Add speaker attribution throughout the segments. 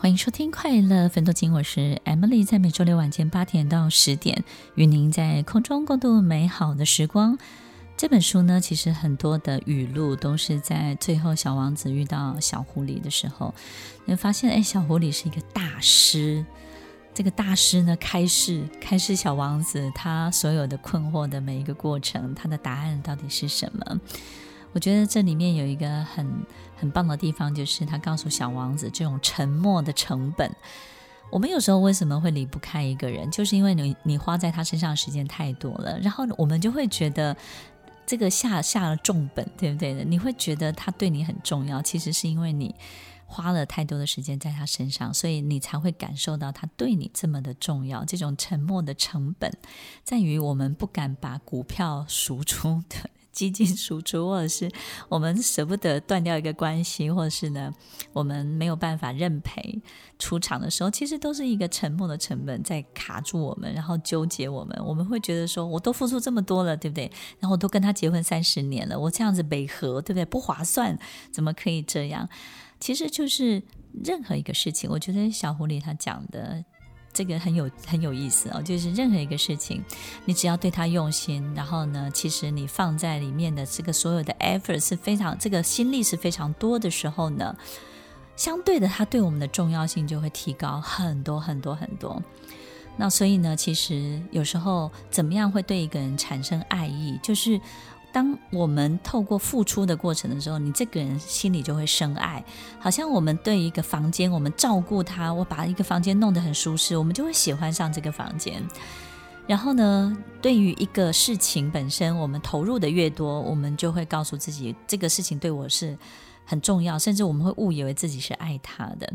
Speaker 1: 欢迎收听《快乐分多金》，我是 Emily，在每周六晚间八点到十点，与您在空中共度美好的时光。这本书呢，其实很多的语录都是在最后小王子遇到小狐狸的时候，你发现，哎，小狐狸是一个大师。这个大师呢，开示开示小王子他所有的困惑的每一个过程，他的答案到底是什么？我觉得这里面有一个很很棒的地方，就是他告诉小王子这种沉默的成本。我们有时候为什么会离不开一个人，就是因为你你花在他身上的时间太多了，然后我们就会觉得这个下下了重本，对不对？你会觉得他对你很重要，其实是因为你花了太多的时间在他身上，所以你才会感受到他对你这么的重要。这种沉默的成本，在于我们不敢把股票赎出的。基金输出，或者是我们舍不得断掉一个关系，或者是呢，我们没有办法认赔出场的时候，其实都是一个沉默的成本在卡住我们，然后纠结我们。我们会觉得说，我都付出这么多了，对不对？然后我都跟他结婚三十年了，我这样子违和，对不对？不划算，怎么可以这样？其实就是任何一个事情，我觉得小狐狸他讲的。这个很有很有意思哦，就是任何一个事情，你只要对他用心，然后呢，其实你放在里面的这个所有的 effort 是非常，这个心力是非常多的时候呢，相对的，它对我们的重要性就会提高很多很多很多。那所以呢，其实有时候怎么样会对一个人产生爱意，就是。当我们透过付出的过程的时候，你这个人心里就会生爱。好像我们对一个房间，我们照顾它，我把一个房间弄得很舒适，我们就会喜欢上这个房间。然后呢，对于一个事情本身，我们投入的越多，我们就会告诉自己，这个事情对我是很重要，甚至我们会误以为自己是爱他的。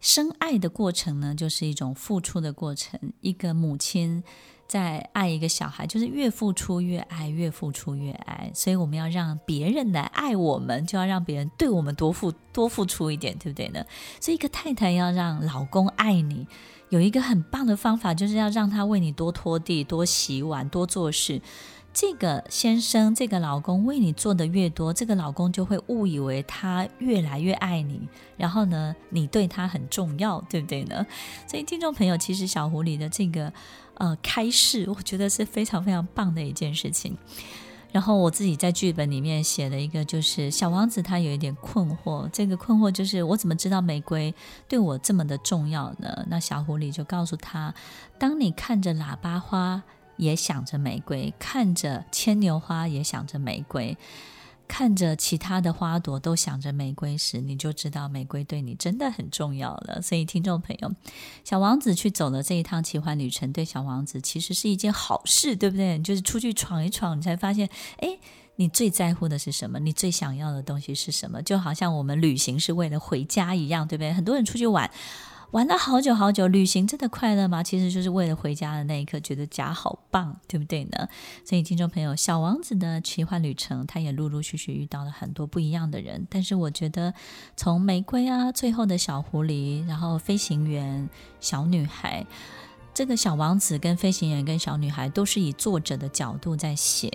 Speaker 1: 深爱的过程呢，就是一种付出的过程。一个母亲。在爱一个小孩，就是越付出越爱，越付出越爱。所以我们要让别人来爱我们，就要让别人对我们多付多付出一点，对不对呢？所以一个太太要让老公爱你，有一个很棒的方法，就是要让他为你多拖地、多洗碗、多做事。这个先生，这个老公为你做的越多，这个老公就会误以为他越来越爱你，然后呢，你对他很重要，对不对呢？所以听众朋友，其实小狐狸的这个。呃，开示，我觉得是非常非常棒的一件事情。然后我自己在剧本里面写了一个，就是小王子他有一点困惑，这个困惑就是我怎么知道玫瑰对我这么的重要呢？那小狐狸就告诉他，当你看着喇叭花也想着玫瑰，看着牵牛花也想着玫瑰。看着其他的花朵都想着玫瑰时，你就知道玫瑰对你真的很重要了。所以，听众朋友，小王子去走了这一趟奇幻旅程，对小王子其实是一件好事，对不对？就是出去闯一闯，你才发现，哎，你最在乎的是什么？你最想要的东西是什么？就好像我们旅行是为了回家一样，对不对？很多人出去玩。玩了好久好久，旅行真的快乐吗？其实就是为了回家的那一刻，觉得家好棒，对不对呢？所以，听众朋友，小王子的奇幻旅程，他也陆陆续续遇到了很多不一样的人。但是，我觉得从玫瑰啊，最后的小狐狸，然后飞行员、小女孩，这个小王子跟飞行员跟小女孩，都是以作者的角度在写。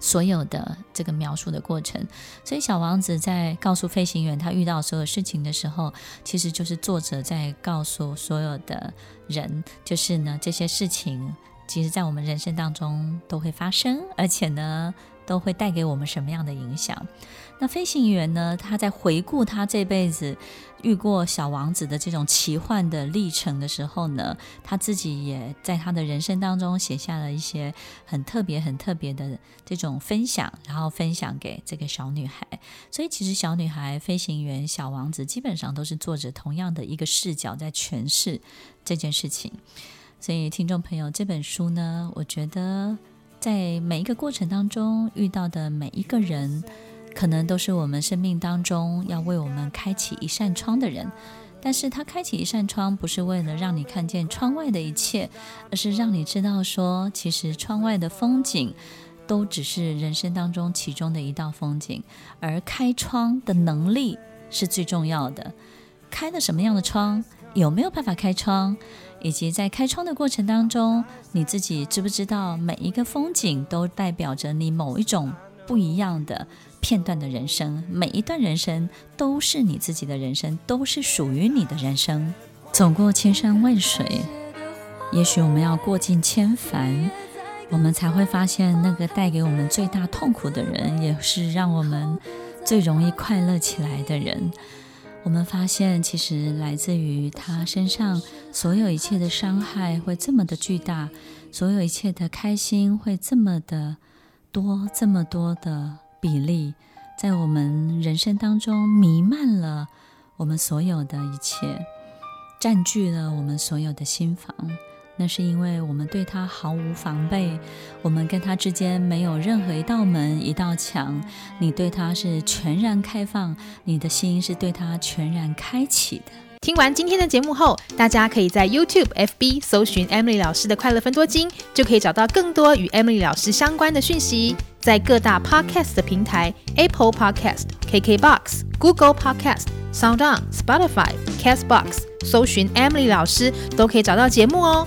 Speaker 1: 所有的这个描述的过程，所以小王子在告诉飞行员他遇到所有事情的时候，其实就是作者在告诉所有的人，就是呢，这些事情，其实在我们人生当中都会发生，而且呢，都会带给我们什么样的影响？那飞行员呢？他在回顾他这辈子遇过小王子的这种奇幻的历程的时候呢，他自己也在他的人生当中写下了一些很特别、很特别的这种分享，然后分享给这个小女孩。所以，其实小女孩、飞行员、小王子基本上都是作者同样的一个视角在诠释这件事情。所以，听众朋友，这本书呢，我觉得在每一个过程当中遇到的每一个人。可能都是我们生命当中要为我们开启一扇窗的人，但是他开启一扇窗，不是为了让你看见窗外的一切，而是让你知道说，其实窗外的风景都只是人生当中其中的一道风景，而开窗的能力是最重要的。开的什么样的窗，有没有办法开窗，以及在开窗的过程当中，你自己知不知道每一个风景都代表着你某一种不一样的。片段的人生，每一段人生都是你自己的人生，都是属于你的人生。走过千山万水，也许我们要过尽千帆，我们才会发现那个带给我们最大痛苦的人，也是让我们最容易快乐起来的人。我们发现，其实来自于他身上所有一切的伤害会这么的巨大，所有一切的开心会这么的多，这么多的比例，在我们人生当中弥漫了我们所有的一切，占据了我们所有的心房。那是因为我们对他毫无防备，我们跟他之间没有任何一道门、一道墙。你对他是全然开放，你的心是对他全然开启的。
Speaker 2: 听完今天的节目后，大家可以在 YouTube、FB 搜寻 Emily 老师的快乐分多金，就可以找到更多与 Emily 老师相关的讯息。在各大 Podcast 的平台，Apple Podcast、KKBox、Google Podcast、SoundOn、Spotify、Castbox，搜寻 Emily 老师都可以找到节目哦。